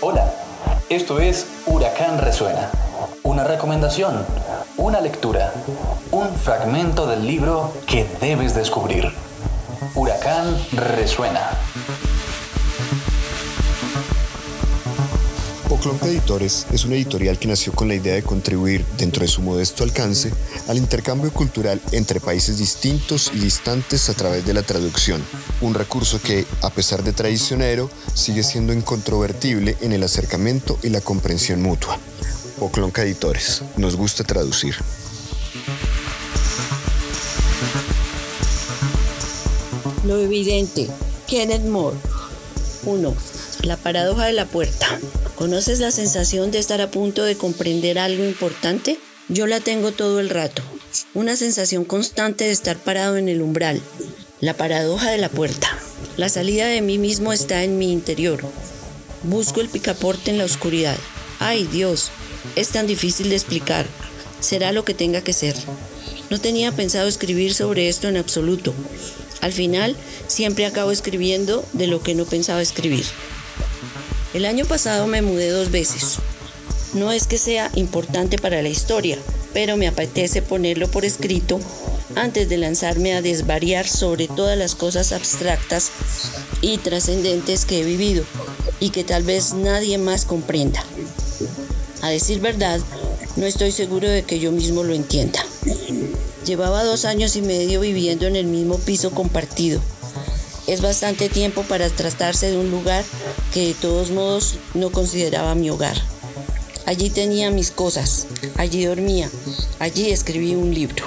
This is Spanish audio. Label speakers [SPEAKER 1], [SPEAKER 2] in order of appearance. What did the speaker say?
[SPEAKER 1] Hola, esto es Huracán Resuena. Una recomendación, una lectura, un fragmento del libro que debes descubrir. Huracán Resuena.
[SPEAKER 2] Oclonca Editores es una editorial que nació con la idea de contribuir, dentro de su modesto alcance, al intercambio cultural entre países distintos y distantes a través de la traducción, un recurso que, a pesar de traicionero, sigue siendo incontrovertible en el acercamiento y la comprensión mutua. Oclonca Editores, nos gusta traducir.
[SPEAKER 3] Lo evidente. Kenneth Moore. 1. La paradoja de la puerta. ¿Conoces la sensación de estar a punto de comprender algo importante? Yo la tengo todo el rato. Una sensación constante de estar parado en el umbral. La paradoja de la puerta. La salida de mí mismo está en mi interior. Busco el picaporte en la oscuridad. ¡Ay, Dios! Es tan difícil de explicar. Será lo que tenga que ser. No tenía pensado escribir sobre esto en absoluto. Al final, siempre acabo escribiendo de lo que no pensaba escribir. El año pasado me mudé dos veces. No es que sea importante para la historia, pero me apetece ponerlo por escrito antes de lanzarme a desvariar sobre todas las cosas abstractas y trascendentes que he vivido y que tal vez nadie más comprenda. A decir verdad, no estoy seguro de que yo mismo lo entienda. Llevaba dos años y medio viviendo en el mismo piso compartido. Es bastante tiempo para tratarse de un lugar que de todos modos no consideraba mi hogar. Allí tenía mis cosas, allí dormía, allí escribí un libro.